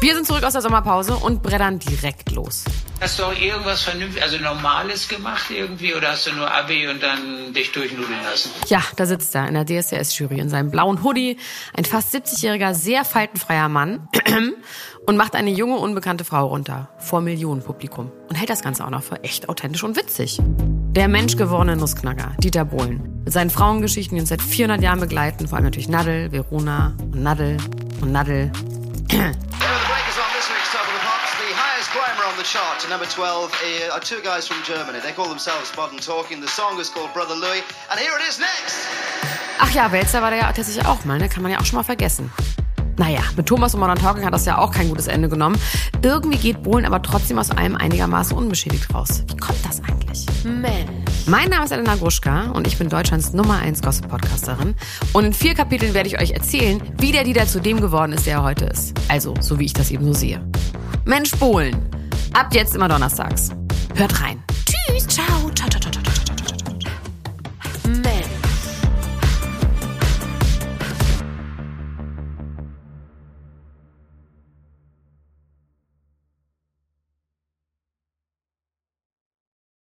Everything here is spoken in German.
Wir sind zurück aus der Sommerpause und brettern direkt los. Hast du auch irgendwas vernünftig, also Normales gemacht irgendwie oder hast du nur Abi und dann dich durchnudeln lassen? Ja, da sitzt er in der DSDS-Jury in seinem blauen Hoodie, ein fast 70-jähriger, sehr faltenfreier Mann und macht eine junge, unbekannte Frau runter vor Millionenpublikum und hält das Ganze auch noch für echt authentisch und witzig. Der menschgewordene Nussknacker, Dieter Bohlen, mit seinen Frauengeschichten, die uns seit 400 Jahren begleiten, vor allem natürlich Nadel, Verona und Nadel und Nadel. climber on the chart to number 12 are two guys from Germany. They call themselves Modern Talking. The song is called Brother Louis. And here it is next. Ach ja, Welzer war der ja tatsächlich auch mal, ne? Kann man ja auch schon mal vergessen. Naja, mit Thomas und Modern Talking hat das ja auch kein gutes Ende genommen. Irgendwie geht Bohlen aber trotzdem aus allem einigermaßen unbeschädigt raus. Wie kommt das eigentlich? Mensch. Mein Name ist Elena Gruschka und ich bin Deutschlands Nummer 1 Gossip-Podcasterin. Und in vier Kapiteln werde ich euch erzählen, wie der Dieter zu dem geworden ist, der er heute ist. Also, so wie ich das eben so sehe. Mensch Bohlen. Ab jetzt immer donnerstags. Hört rein. Tschüss, ciao.